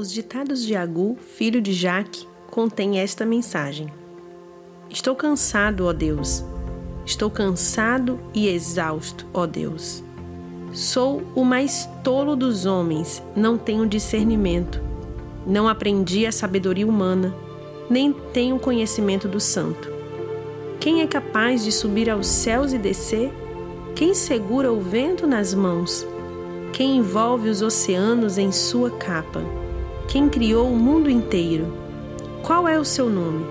Os ditados de Agu, filho de Jaque, contêm esta mensagem: Estou cansado, ó Deus. Estou cansado e exausto, ó Deus. Sou o mais tolo dos homens, não tenho discernimento. Não aprendi a sabedoria humana, nem tenho conhecimento do santo. Quem é capaz de subir aos céus e descer? Quem segura o vento nas mãos? Quem envolve os oceanos em sua capa? Quem criou o mundo inteiro? Qual é o seu nome?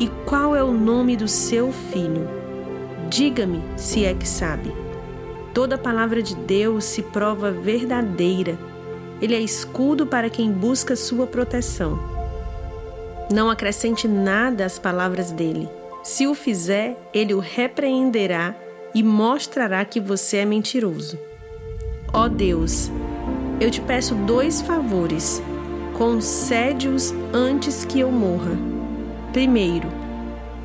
E qual é o nome do seu filho? Diga-me se é que sabe. Toda palavra de Deus se prova verdadeira. Ele é escudo para quem busca sua proteção. Não acrescente nada às palavras dele. Se o fizer, ele o repreenderá e mostrará que você é mentiroso. Ó Deus, eu te peço dois favores concede-os antes que eu morra. Primeiro,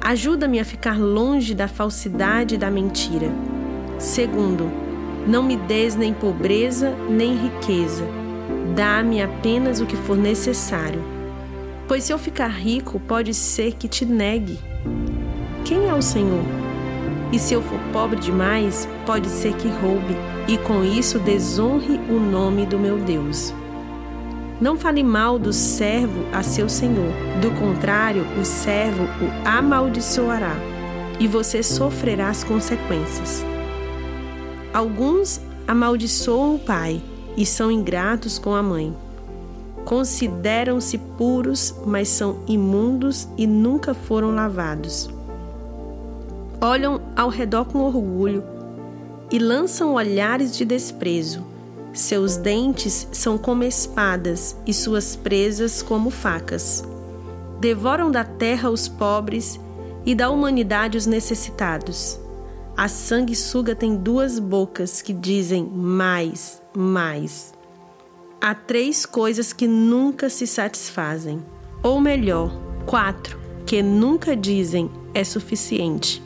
ajuda-me a ficar longe da falsidade e da mentira. Segundo, não me des nem pobreza nem riqueza. Dá-me apenas o que for necessário. Pois se eu ficar rico, pode ser que te negue. Quem é o Senhor? E se eu for pobre demais, pode ser que roube, e com isso desonre o nome do meu Deus. Não fale mal do servo a seu senhor, do contrário, o servo o amaldiçoará e você sofrerá as consequências. Alguns amaldiçoam o pai e são ingratos com a mãe. Consideram-se puros, mas são imundos e nunca foram lavados. Olham ao redor com orgulho e lançam olhares de desprezo seus dentes são como espadas e suas presas como facas. Devoram da terra os pobres e da humanidade os necessitados. A sanguessuga tem duas bocas que dizem mais, mais. Há três coisas que nunca se satisfazem, ou melhor, quatro que nunca dizem é suficiente: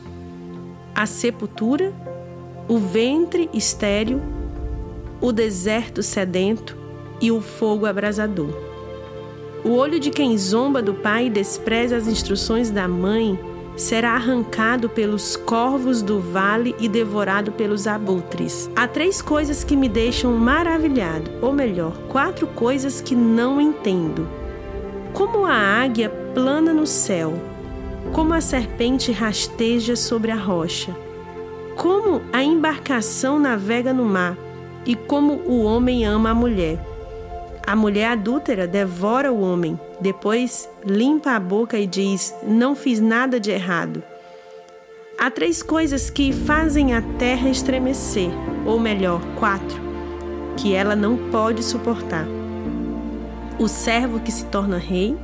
a sepultura, o ventre estéril o deserto sedento e o fogo abrasador. O olho de quem zomba do pai e despreza as instruções da mãe será arrancado pelos corvos do vale e devorado pelos abutres. Há três coisas que me deixam maravilhado, ou melhor, quatro coisas que não entendo. Como a águia plana no céu, como a serpente rasteja sobre a rocha, como a embarcação navega no mar, e como o homem ama a mulher. A mulher adúltera devora o homem, depois limpa a boca e diz: Não fiz nada de errado. Há três coisas que fazem a terra estremecer, ou melhor, quatro, que ela não pode suportar: o servo que se torna rei,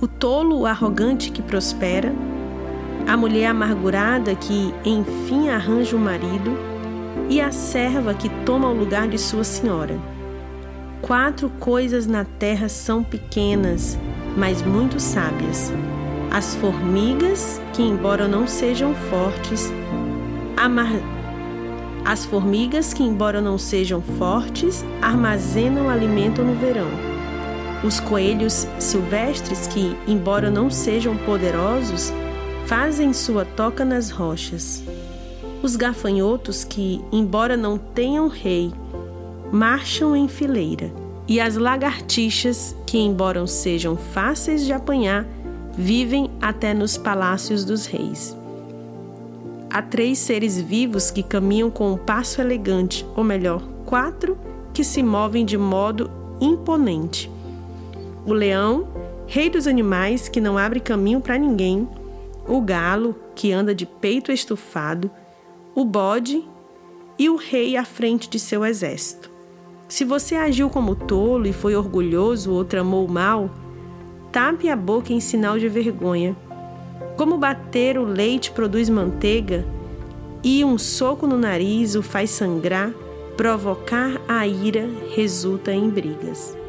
o tolo arrogante que prospera, a mulher amargurada que enfim arranja um marido e a serva que toma o lugar de sua senhora. Quatro coisas na terra são pequenas, mas muito sábias: as formigas, que, embora não sejam fortes, amar... as formigas que, embora não sejam fortes, armazenam alimento no verão. Os coelhos silvestres, que, embora não sejam poderosos, fazem sua toca nas rochas os gafanhotos que, embora não tenham rei, marcham em fileira, e as lagartixas que, embora sejam fáceis de apanhar, vivem até nos palácios dos reis. Há três seres vivos que caminham com um passo elegante, ou melhor, quatro que se movem de modo imponente. O leão, rei dos animais que não abre caminho para ninguém, o galo, que anda de peito estufado, o bode e o rei à frente de seu exército. Se você agiu como tolo e foi orgulhoso ou tramou mal, tape a boca em sinal de vergonha. Como bater o leite produz manteiga e um soco no nariz o faz sangrar, provocar a ira resulta em brigas.